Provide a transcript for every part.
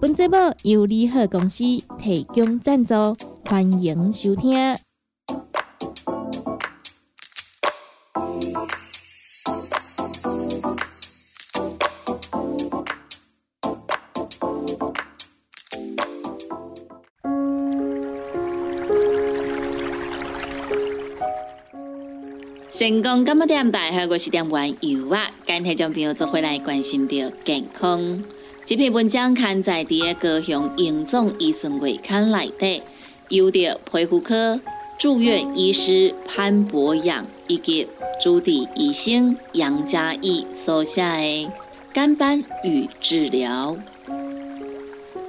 本节目由利好公司提供赞助，欢迎收听。成功干么点大？我是点玩油啊！今天将朋友做回来关心着健康。这篇文章刊载在高雄荣总医生月刊内底，由着皮肤科住院医师潘博阳以及主治医生杨嘉义所写的《肝斑与治疗》。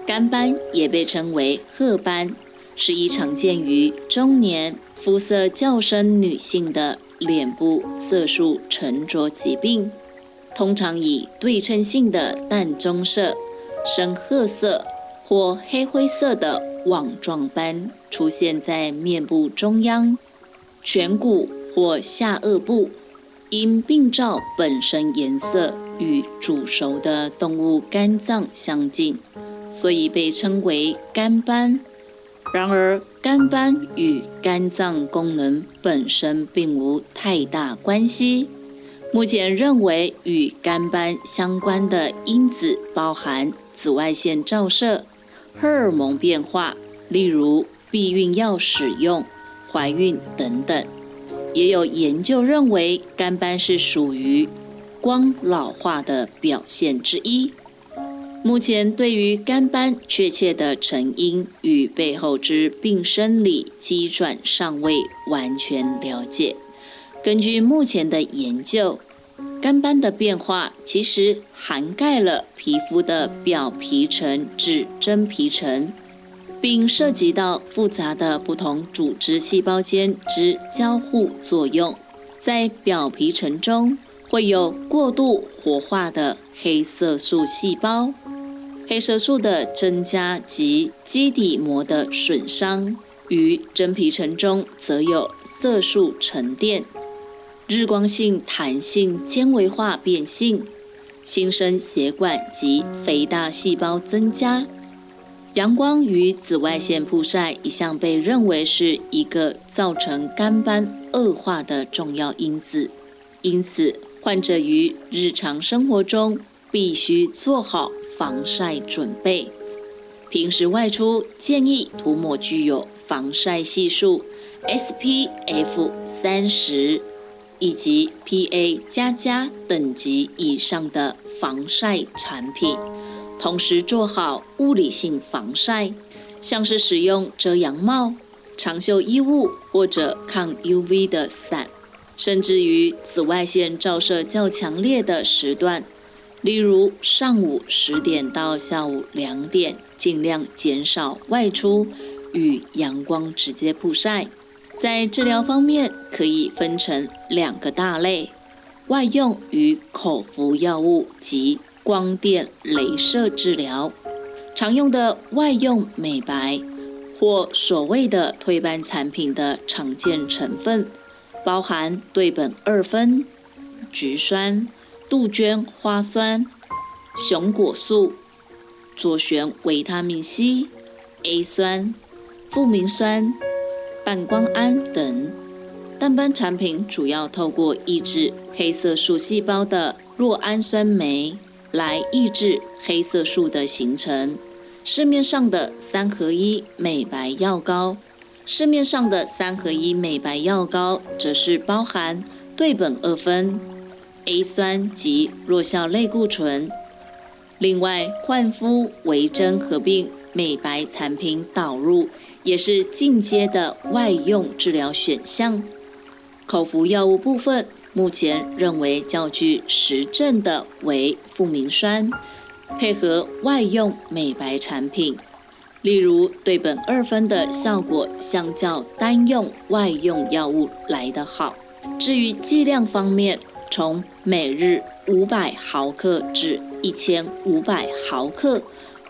肝斑也被称为褐斑，是一常见于中年、肤色较深女性的脸部色素沉着疾病。通常以对称性的淡棕色、深褐色或黑灰色的网状斑出现在面部中央、颧骨或下颚部。因病灶本身颜色与煮熟的动物肝脏相近，所以被称为肝斑。然而，肝斑与肝脏功能本身并无太大关系。目前认为与肝斑相关的因子包含紫外线照射、荷尔蒙变化，例如避孕药使用、怀孕等等。也有研究认为肝斑是属于光老化的表现之一。目前对于肝斑确切的成因与背后之病生理机转尚未完全了解。根据目前的研究，肝斑的变化其实涵盖了皮肤的表皮层至真皮层，并涉及到复杂的不同组织细胞间之交互作用。在表皮层中会有过度活化的黑色素细胞，黑色素的增加及基底膜的损伤；于真皮层中则有色素沉淀。日光性弹性纤维化变性、新生血管及肥大细胞增加。阳光与紫外线曝晒一向被认为是一个造成肝斑恶化的重要因子，因此患者于日常生活中必须做好防晒准备。平时外出建议涂抹具有防晒系数 SPF 三十。以及 PA 加加等级以上的防晒产品，同时做好物理性防晒，像是使用遮阳帽、长袖衣物或者抗 UV 的伞，甚至于紫外线照射较强烈的时段，例如上午十点到下午两点，尽量减少外出与阳光直接曝晒。在治疗方面，可以分成两个大类：外用与口服药物及光电、镭射治疗。常用的外用美白或所谓的退斑产品的常见成分，包含对苯二酚、菊酸、杜鹃花酸、熊果素、左旋维他命 C、A 酸、复明酸。半胱胺等淡斑产品主要透过抑制黑色素细胞的酪氨酸酶来抑制黑色素的形成。市面上的三合一美白药膏，市面上的三合一美白药膏则是包含对苯二酚、A 酸及弱效类固醇。另外，焕肤维珍合并美白产品导入。也是进阶的外用治疗选项。口服药物部分，目前认为较具实证的为复明酸，配合外用美白产品，例如对苯二酚的效果相较单用外用药物来得好。至于剂量方面，从每日五百毫克至一千五百毫克，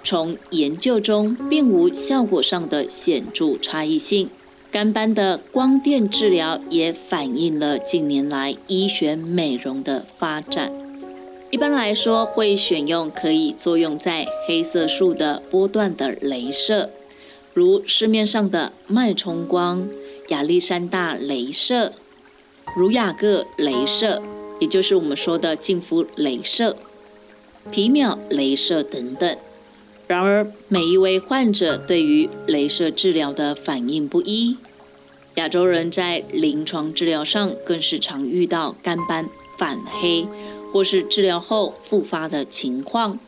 从研究中并无效果上的显著差异性。肝斑的光电治疗也反映了近年来医学美容的发展。一般来说，会选用可以作用在黑色素的波段的镭射，如市面上的脉冲光、亚历山大镭射、儒雅各镭射。也就是我们说的净肤镭射、皮秒镭射等等。然而，每一位患者对于镭射治疗的反应不一。亚洲人在临床治疗上更是常遇到肝斑反黑，或是治疗后复发的情况，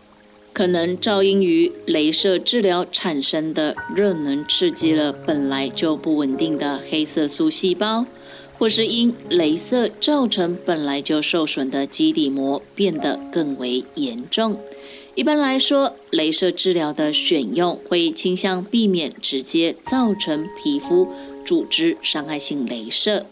可能照因于镭射治疗产生的热能刺激了本来就不稳定的黑色素细胞。或是因镭射造成本来就受损的基底膜变得更为严重。一般来说，镭射治疗的选用会倾向避免直接造成皮肤组织伤害性镭射，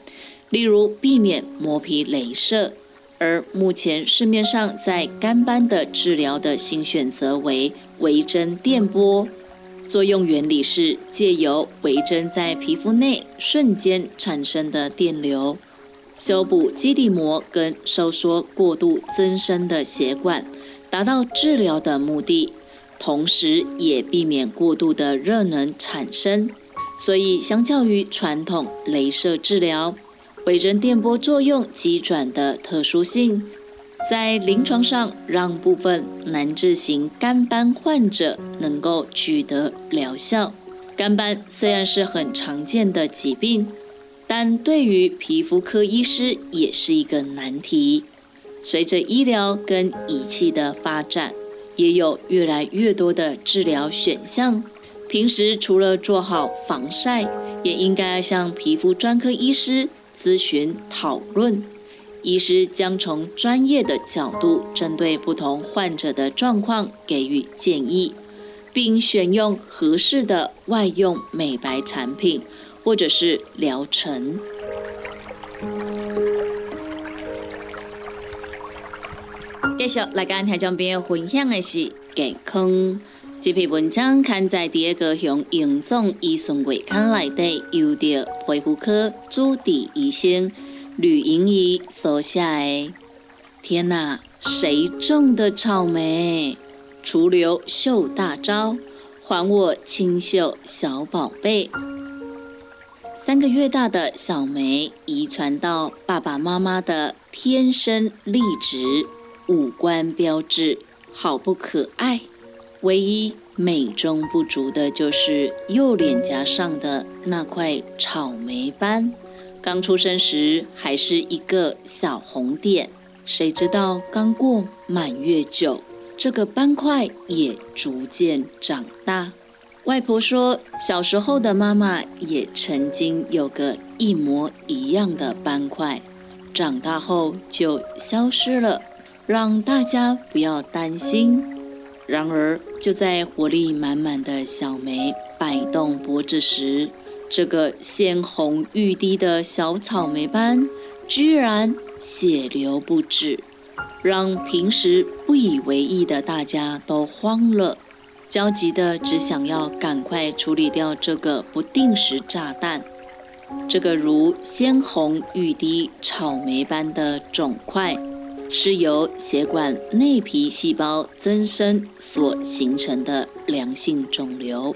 例如避免磨皮镭射。而目前市面上在干斑的治疗的新选择为微针电波。作用原理是借由微针在皮肤内瞬间产生的电流，修补基底膜跟收缩过度增生的血管，达到治疗的目的，同时也避免过度的热能产生。所以，相较于传统镭射治疗，微针电波作用急转的特殊性。在临床上，让部分难治型肝斑患者能够取得疗效。肝斑虽然是很常见的疾病，但对于皮肤科医师也是一个难题。随着医疗跟仪器的发展，也有越来越多的治疗选项。平时除了做好防晒，也应该向皮肤专科医师咨询讨论。医师将从专业的角度，针对不同患者的状况给予建议，并选用合适的外用美白产品或者是疗程。继续来跟听众朋友分享的是健康。这篇文章刊在第二个向营总医生月刊内底，由着皮肤科主治医生。吕莹仪所下诶，天哪，谁种的草莓？除留秀大招，还我清秀小宝贝。三个月大的小梅，遗传到爸爸妈妈的天生丽质，五官标志，好不可爱。唯一美中不足的就是右脸颊上的那块草莓斑。刚出生时还是一个小红点，谁知道刚过满月酒，这个斑块也逐渐长大。外婆说，小时候的妈妈也曾经有个一模一样的斑块，长大后就消失了，让大家不要担心。然而，就在活力满满的小梅摆动脖子时，这个鲜红欲滴的小草莓斑，居然血流不止，让平时不以为意的大家都慌了，焦急的只想要赶快处理掉这个不定时炸弹。这个如鲜红欲滴草莓般的肿块，是由血管内皮细胞增生所形成的良性肿瘤。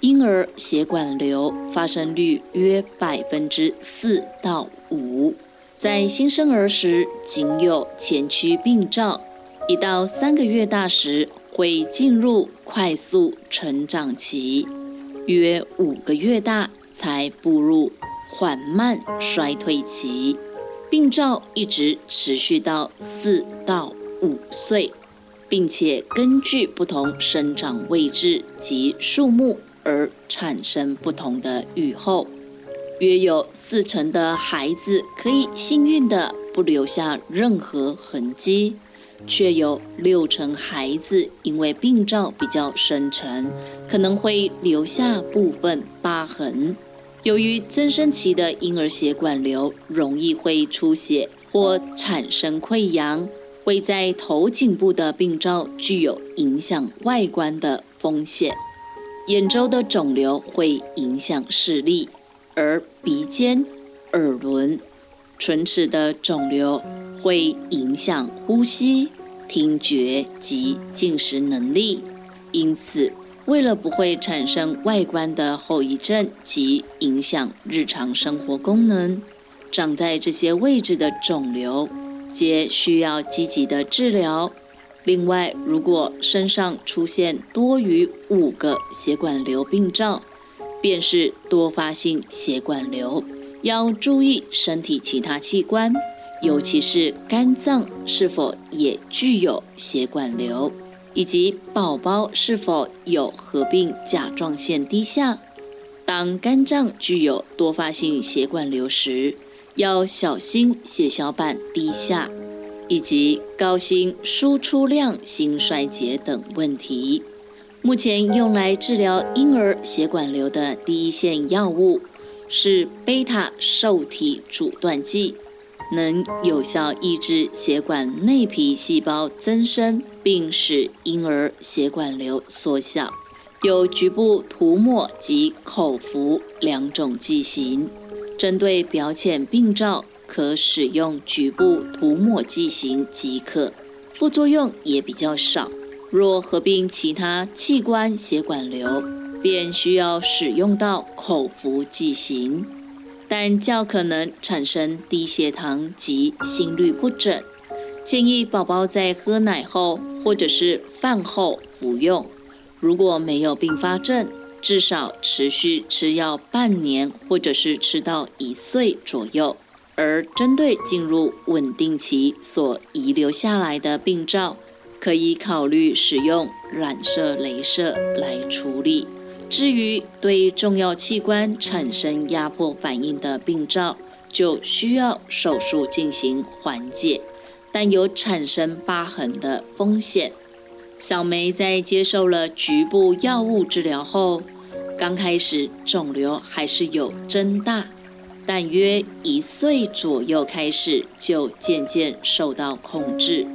婴儿血管瘤发生率约百分之四到五，在新生儿时仅有前驱病灶，一到三个月大时会进入快速成长期，约五个月大才步入缓慢衰退期，病灶一直持续到四到五岁，并且根据不同生长位置及数目。而产生不同的愈后，约有四成的孩子可以幸运的不留下任何痕迹，却有六成孩子因为病灶比较深沉，可能会留下部分疤痕。由于增生期的婴儿血管瘤容易会出血或产生溃疡，会在头颈部的病灶具有影响外观的风险。眼周的肿瘤会影响视力，而鼻尖、耳轮、唇齿的肿瘤会影响呼吸、听觉及进食能力。因此，为了不会产生外观的后遗症及影响日常生活功能，长在这些位置的肿瘤皆需要积极的治疗。另外，如果身上出现多于五个血管瘤病灶，便是多发性血管瘤，要注意身体其他器官，尤其是肝脏是否也具有血管瘤，以及宝宝是否有合并甲状腺低下。当肝脏具有多发性血管瘤时，要小心血小板低下。以及高心输出量心衰竭等问题。目前用来治疗婴儿血管瘤的第一线药物是贝塔受体阻断剂，能有效抑制血管内皮细胞增生，并使婴儿血管瘤缩小。有局部涂抹及口服两种剂型，针对表浅病灶。可使用局部涂抹剂型即可，副作用也比较少。若合并其他器官血管瘤，便需要使用到口服剂型，但较可能产生低血糖及心律不整。建议宝宝在喝奶后或者是饭后服用。如果没有并发症，至少持续吃药半年，或者是吃到一岁左右。而针对进入稳定期所遗留下来的病灶，可以考虑使用染色镭射来处理。至于对重要器官产生压迫反应的病灶，就需要手术进行缓解，但有产生疤痕的风险。小梅在接受了局部药物治疗后，刚开始肿瘤还是有增大。但约一岁左右开始，就渐渐受到控制。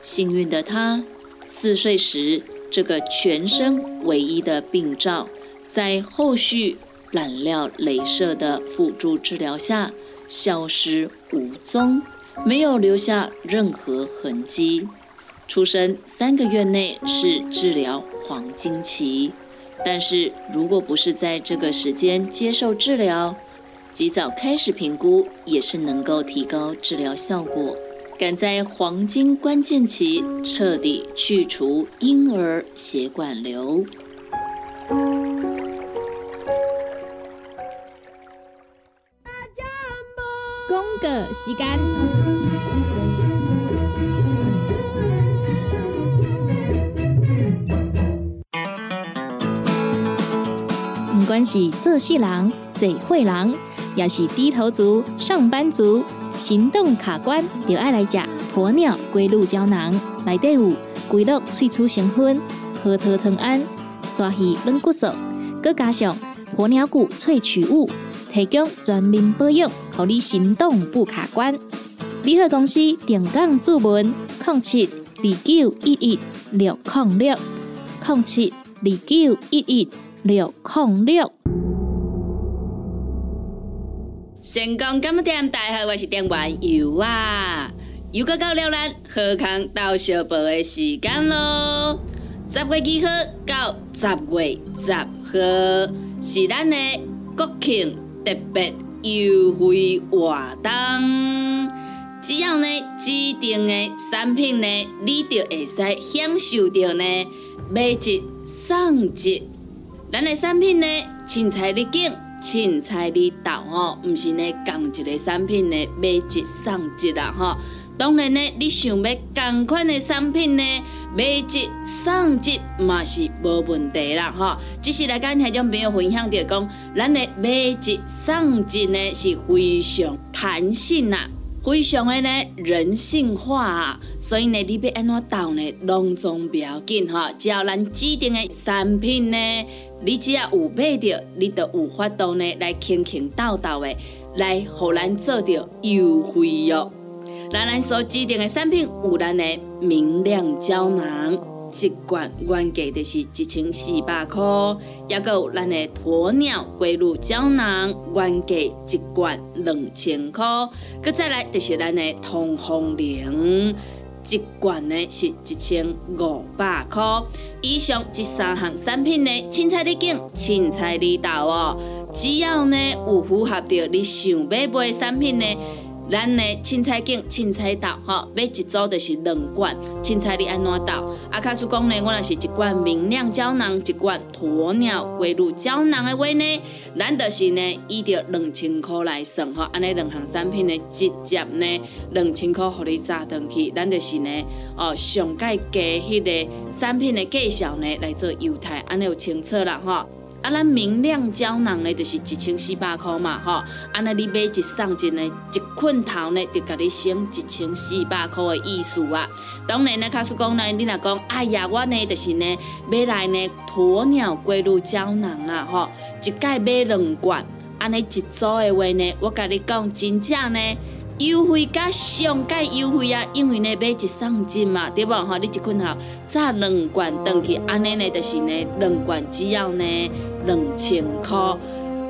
幸运的她，四岁时这个全身唯一的病灶，在后续染料镭射的辅助治疗下消失无踪，没有留下任何痕迹。出生三个月内是治疗黄金期，但是如果不是在这个时间接受治疗，及早开始评估也是能够提高治疗效果。赶在黄金关键期彻底去除婴儿血管瘤。时间，不管是做事人、做会人。也是低头族、上班族，行动卡关，就爱来吃鸵鸟龟鹿胶囊。内底有龟鹿萃取成分，核桃藤胺、刷鱼软骨素，佮加上鸵鸟骨萃取物，提供全面保养，让你行动不卡关。联合公司定岗注文：零七二九一一六零六零七二九一一六零六。成功咁么点？大家好，我是店员尤啊，又到到了咱贺康到小宝的时间咯。十月二号到十月十号是咱的国庆特别优惠活动，只要呢指定的产品呢，你就会使享受到呢买一送一。咱的产品呢，青菜入境。凊彩里豆吼，毋是呢共一个产品呢买一送一啦吼。当然呢，你想要同款的产品呢买一送一嘛是无问题啦吼。只是来跟听众朋友分享着讲，咱的买一送一呢是非常弹性啦，非常的呢人性化啊，所以呢，你要安怎倒呢，拢总不要紧哈，只要咱指定的产品呢，你只要有买着，你就有法度呢来轻轻倒倒的来，互咱做着优惠哟。那咱所指定的产品有咱的明亮胶囊。一罐原价就是一千四百块，也有咱的鸵鸟龟乳胶囊，原价一罐两千块。佮再来就是咱的通风灵，一罐呢是一千五百块。以上这三项产品呢，凊彩你拣，凊彩你到哦。只要呢有符合着你想要买买产品呢。咱的凊彩镜、凊彩豆，吼，买一组就是两罐。凊彩你安怎倒？啊，卡叔讲呢，我若是一罐明亮胶囊，一罐鸵鸟龟乳胶囊的话呢，咱就是呢以着两千块来算，吼，安尼两项产品呢直接呢两千块互你砸上去，咱就是呢哦上盖加迄个产品的介绍呢来做优待，安尼有清楚啦，吼。啊，咱明亮胶囊呢，就是一千四百块嘛，吼。安尼你买一送一呢，一捆头呢，就甲你省一千四百块的意思啊。当然呢，卡叔讲呢，你若讲，哎呀，我呢就是呢，买来呢鸵鸟龟乳胶囊啦，吼，一盖买两罐，安尼一组的话呢，我甲你讲，真正呢。优惠加上盖优惠啊，因为呢买一送一嘛，对无吼？你一捆头炸两罐登去，安尼呢就是呢两罐只要呢两千块。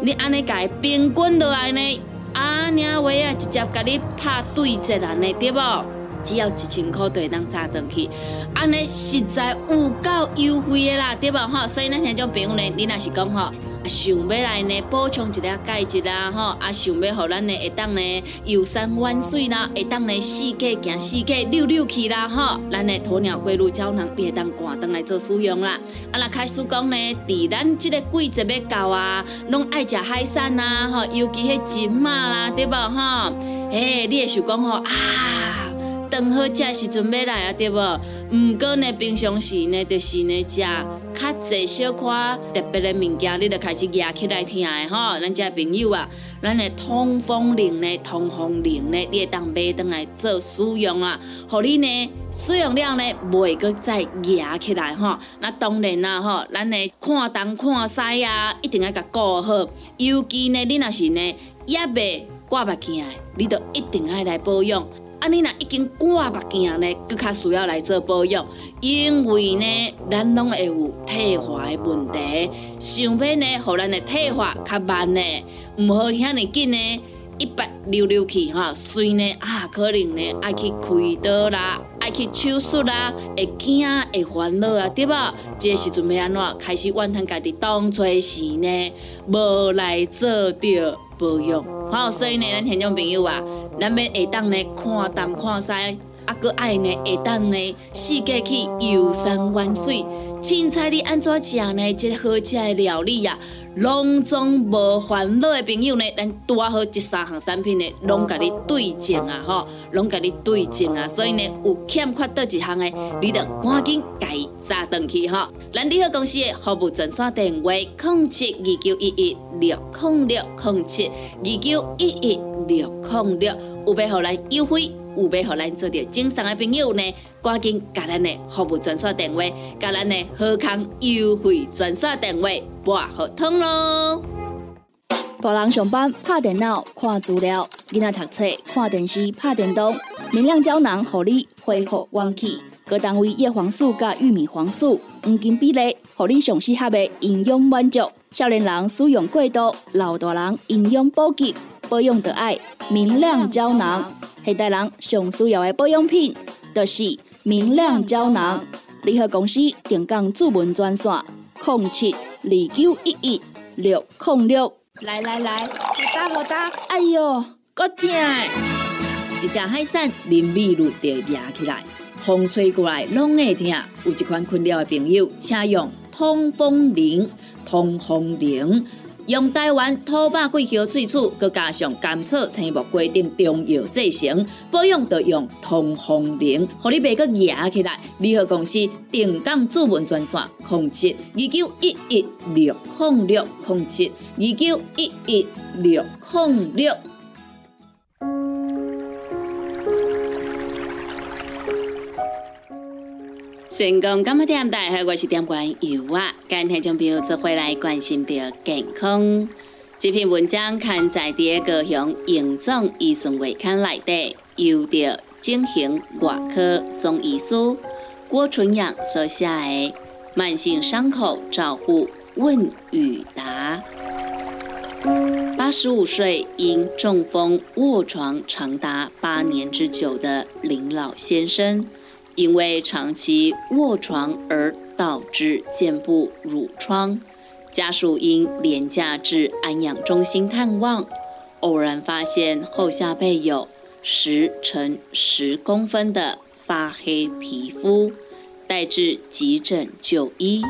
你安尼家平均落来呢，啊，领话啊直接甲你拍对折安尼对无？只要一千块就会当炸登去，安尼实在有够优惠的啦，对无吼？所以咱像种朋友呢，你若是讲吼。想要来呢补充一下钙质啦，吼，啊想要互咱呢会当呢游山玩水啦，会当呢四界行四界溜溜去啦，吼，咱的鸵鸟龟乳胶囊你会当赶登来做使用啦。啊，那开始讲呢，伫咱即个季节要到啊，拢爱食海产呐，吼，尤其迄金马啦，对无吼？诶，你会想讲吼啊？当好食时阵要来啊，对无？毋过呢，平常时呢，就是呢食较济小块特别的物件，你就开始夹起来听的吼。咱遮朋友啊，咱的通风铃呢，通风铃呢，你会当买倒来做使用啊。互你呢使用了呢，袂阁再夹起来吼。那当然啦吼，咱的看东看西啊，一定要甲顾好。尤其呢，你若是呢压袂挂目镜的，你就一定要来保养。啊，你若已经挂目镜呢，佫较需要来做保养，因为呢，咱拢会有退化的问题。想要呢，互咱的退化较慢呢，毋好遐尼紧呢，一百溜溜去哈，所呢啊，可能呢爱去开刀啦，爱去手术啦，会惊会烦恼啊，对吧？这时阵要安怎开始怨叹家己当初时呢，无来做着保养。好，所以呢，咱听众朋友啊。咱要会当呢看东看西，啊，搁爱呢会当呢四界去游山玩水。凊彩你安怎食呢？即好食的料理啊，拢总无烦恼的朋友呢，咱拄好这三项产品呢，拢甲你对症啊，吼，拢甲你对症啊。所以呢，有欠缺倒一项的，你得赶紧改扎登去吼。咱利好公司的服务专线电话：零七二九一一六零六零七二九一一六零六。有要互咱优惠，有要互咱做着正常的朋友呢，赶紧甲咱的服务专线电话，甲咱的好康优惠专线电话拨合通咯。大人上班拍电脑看资料，囡仔读册看电视拍电动，明亮胶囊互你恢复元气。各单位叶黄素加玉米黄素黄金比例，互你上适合的营养满足。少年人使用过度，老大人营养补给。保养的爱明亮胶囊，现代人上需要的保养品，就是明亮胶囊。联合公司定岗主文专线：零七二九一一六零六。来来来，好打好打！哎呦，够痛！一只海扇淋米露就压起来，风吹过来拢会痛。有一款困扰的朋友，请用通风铃，通风铃。用台湾土八桂花萃取，佮加上甘草、青木规定中药制成，保养要用通风灵，互你袂佮压起来。联合公司定岗主文专线：零七二九一一六控六零七二九一一六控六。成功今日点大家我是点关油啊，今天将朋友做回来关心的健康。这篇文章刊在第一个向营总医生会刊内底，由着进行外科中医师郭纯阳所写的《慢性伤口照护问与答》。八十五岁因中风卧床长达八年之久的林老先生，因为长期卧床而导致肩部褥疮。家属因廉价至安养中心探望，偶然发现后下背有十乘十公分的发黑皮肤，带至急诊就医。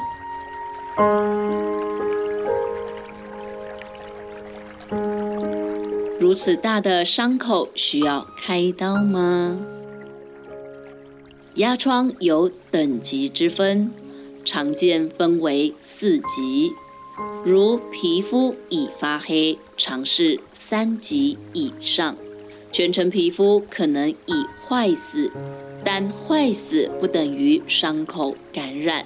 如此大的伤口需要开刀吗？压疮有等级之分，常见分为四级。如皮肤已发黑，常是三级以上；全程皮肤可能已坏死，但坏死不等于伤口感染。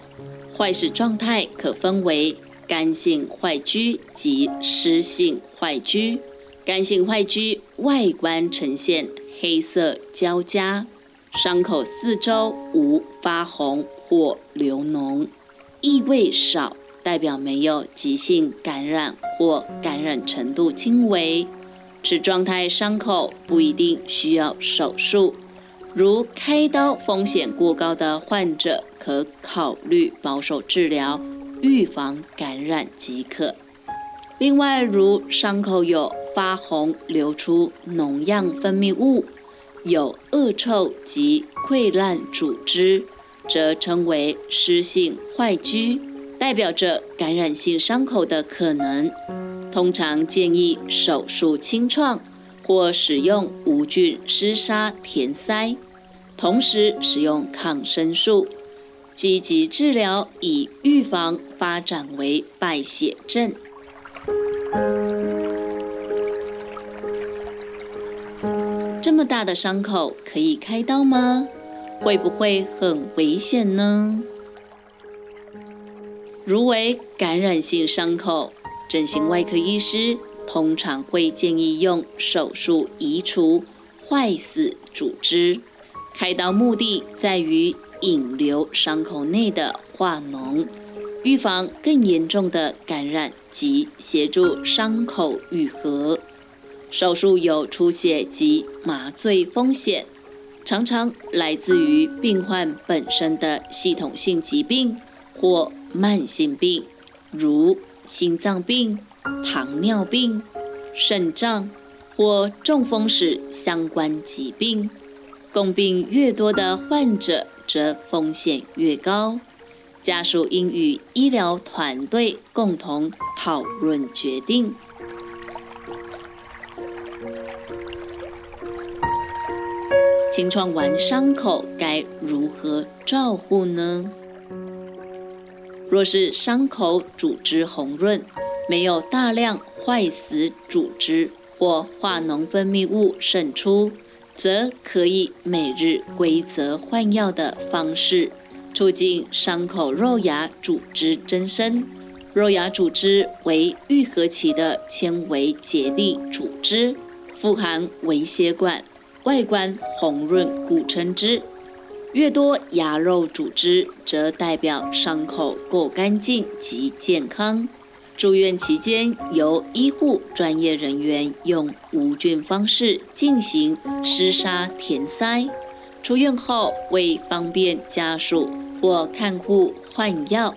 坏死状态可分为干性坏疽及湿性坏疽。干性坏疽外观呈现黑色交加，伤口四周无发红或流脓，异味少。代表没有急性感染或感染程度轻微，此状态伤口不一定需要手术，如开刀风险过高的患者可考虑保守治疗，预防感染即可。另外，如伤口有发红、流出脓样分泌物、有恶臭及溃烂组织，则称为湿性坏疽。代表着感染性伤口的可能，通常建议手术清创或使用无菌湿纱填塞，同时使用抗生素，积极治疗以预防发展为败血症。么大的伤口可以开刀吗？会不会很危险呢？如为感染性伤口，整形外科医师通常会建议用手术移除坏死组织。开刀目的在于引流伤口内的化脓，预防更严重的感染及协助伤口愈合。手术有出血及麻醉风险，常常来自于病患本身的系统性疾病或。慢性病，如心脏病、糖尿病、肾脏或中风时相关疾病，共病越多的患者，则风险越高。家属应与医疗团队共同讨论决定。清创完伤口该如何照护呢？若是伤口组织红润，没有大量坏死组织或化脓分泌物渗出，则可以每日规则换药的方式，促进伤口肉芽组织增生。肉芽组织为愈合期的纤维结缔组织，富含微血管，外观红润，故称之。越多牙肉组织，则代表伤口够干净及健康。住院期间，由医护专业人员用无菌方式进行湿纱填塞。出院后，为方便家属或看护换药，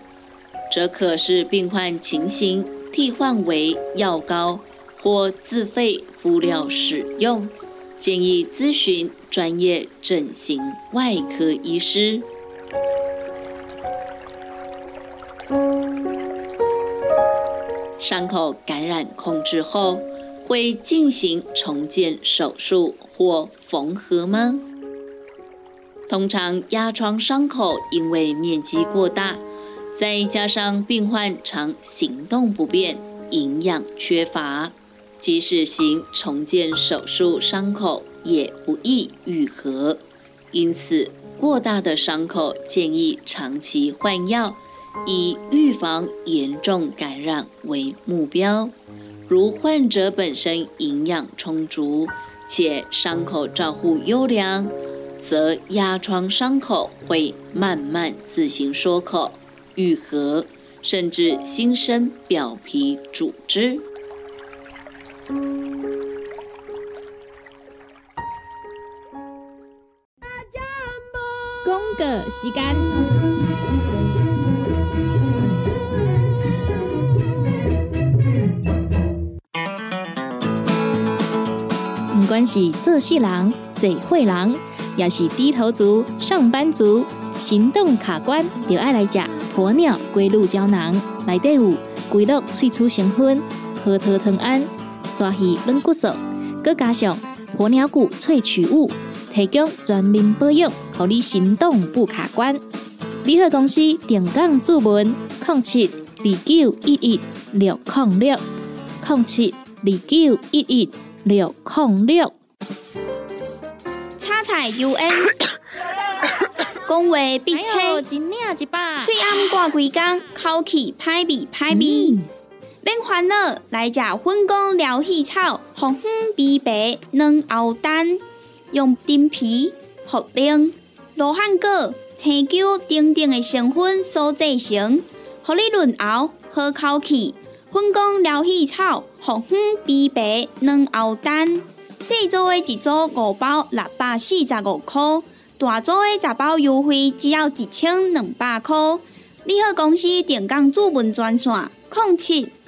则可视病患情形替换为药膏或自费敷料使用。建议咨询专业整形外科医师。伤口感染控制后，会进行重建手术或缝合吗？通常压疮伤口因为面积过大，再加上病患常行动不便、营养缺乏。即使行重建手术，伤口也不易愈合，因此过大的伤口，建议长期换药，以预防严重感染为目标。如患者本身营养充足，且伤口照护优良，则压疮伤口会慢慢自行缩口、愈合，甚至新生表皮组织。公个时间，不管是做事人、做会人，也是低头族、上班族，行动卡关，就爱来食鸵鸟龟鹿胶囊。内底有龟鹿萃取成分，核桃藤胺、刷鱼软骨素，佮加上鸵鸟骨萃取物。提供全面保养，让你行动不卡关。联合公司定岗注文：零七二九一一六零六零七二九一一六零六。叉彩 U N，讲话必切，嘴暗挂几工，口气歹味歹味。免烦恼，来食粉工疗气草，红粉枇杷软喉丹。用丁皮、茯苓、罗汉果、青椒等等的成分所制成，合你润喉好口气。粉工疗气草、红粉枇杷软喉丹，细组的一组五包六百四十五块，大组的十包优惠只要一千两百块。你好，公司电工主文专线：零七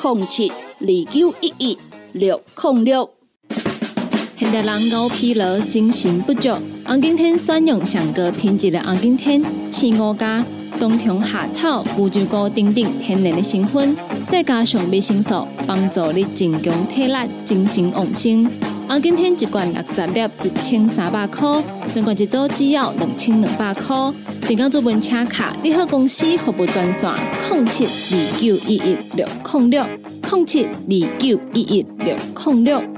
零七二九一一六零六。现代人熬疲劳、精神不足，红景天选用上个品质的红景天，青五加冬虫夏草、乌鸡菇等等天然的成分，再加上维生素，帮助你增强体力、精神旺盛。红景天一罐六十粒，一千三百块；两罐一组只要两千两百块。订购做本车卡，你好公司服务专线：零七二九一一六零六零七二九一一六零六。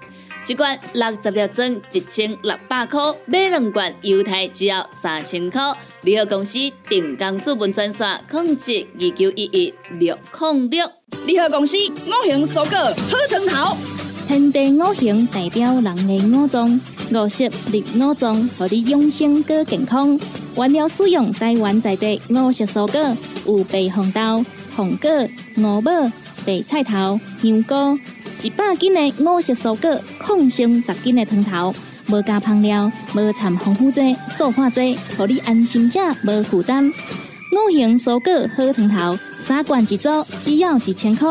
一罐六十粒装，一千六百块；买两罐，犹太只要三千块。联合公司定岗资本专线：控制二九一一六零六。联合公司五行蔬果好成头，天地五行代表人的五脏，五色绿五脏，让你养生更健康。原料使用台湾在地五色蔬果，有白红豆、红果、五宝、白菜头、香菇。一百斤的五色蔬果，抗性十斤的汤头，无加香料，无掺防腐剂、塑化剂，让你安心吃，无负担。五行蔬果好汤头，三罐一组，只要一千块。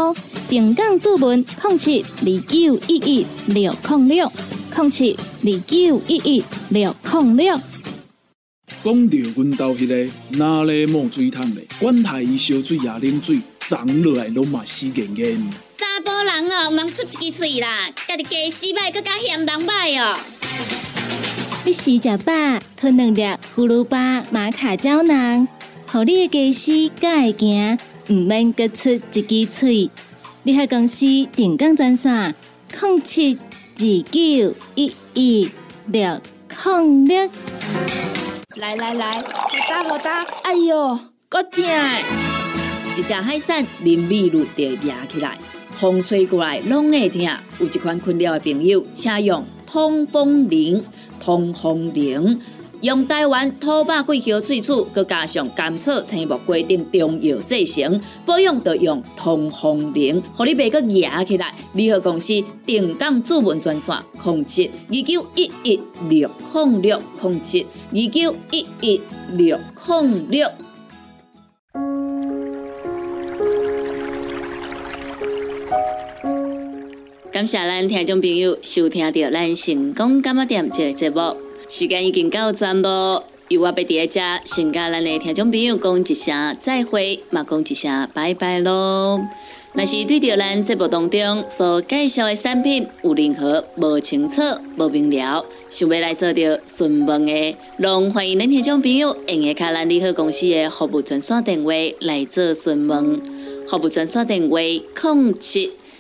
平港注文：零七二九一一六零六零七二九一一六零六。讲到阮兜迄个哪里冒水桶的，管他伊烧水也啉水，长落来拢嘛死严严。查甫人哦，毋通出一支嘴啦，家己家洗歹，更加嫌人歹哦。你食食饱，吞两粒葫芦巴、玛卡胶囊，互你的家洗才会行，毋免各出一支嘴。你喺公司定岗专线：零七二九一一六零六。来来来，好打好打！哎哟，够痛！一只海扇淋米露就压起来，风吹过来拢会痛。有一款困扰的朋友，请用通风铃。通风铃用台湾土白桂花萃取，佮加上甘草、青木规定中药制成，保养要用通风灵，互你袂佮压起来。联合公司定岗主文专线：控七二九一一六控六控七二九一一六控六。感谢咱听众朋友收听到咱成功感冒店这个节目，时间已经到站咯。由我要伫遮先甲咱的听众朋友讲一声再会，嘛讲一声拜拜咯。若是对着咱节目当中所介绍的产品有任何无清楚、无明了，想要来做着询问的，拢欢迎咱听众朋友用下卡咱利好公司的服务专线电话来做询问。服务专线电话：零七。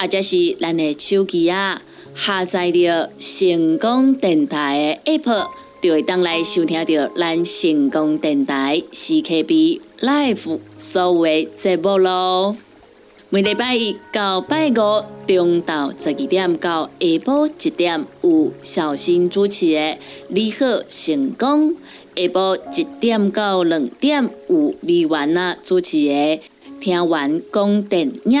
或者是咱的手机啊，下载着成功电台的 App，就会当来收听到咱成功电台 CKB Live 所有节目咯。每礼拜一到拜五中昼十二点到下晡一点有小新主持的《你好成功》，下晡一点到两点有美元啊主持的《听完讲电影》。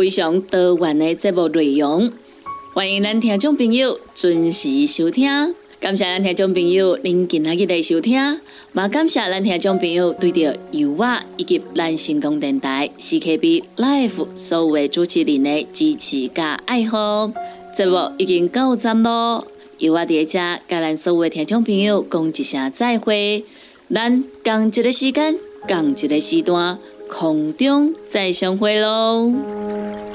非常多元的节目内容，欢迎咱听众朋友准时收听。感谢咱听众朋友您今日的收听，也感谢咱听众朋友对着油画以及咱成功电台 CKB Life 所有的主持人的支持加爱好。节目已经到站咯，油画伫遮甲咱所有的听众朋友讲一声再会。咱共一个时间，共一个时段，空中再相会喽。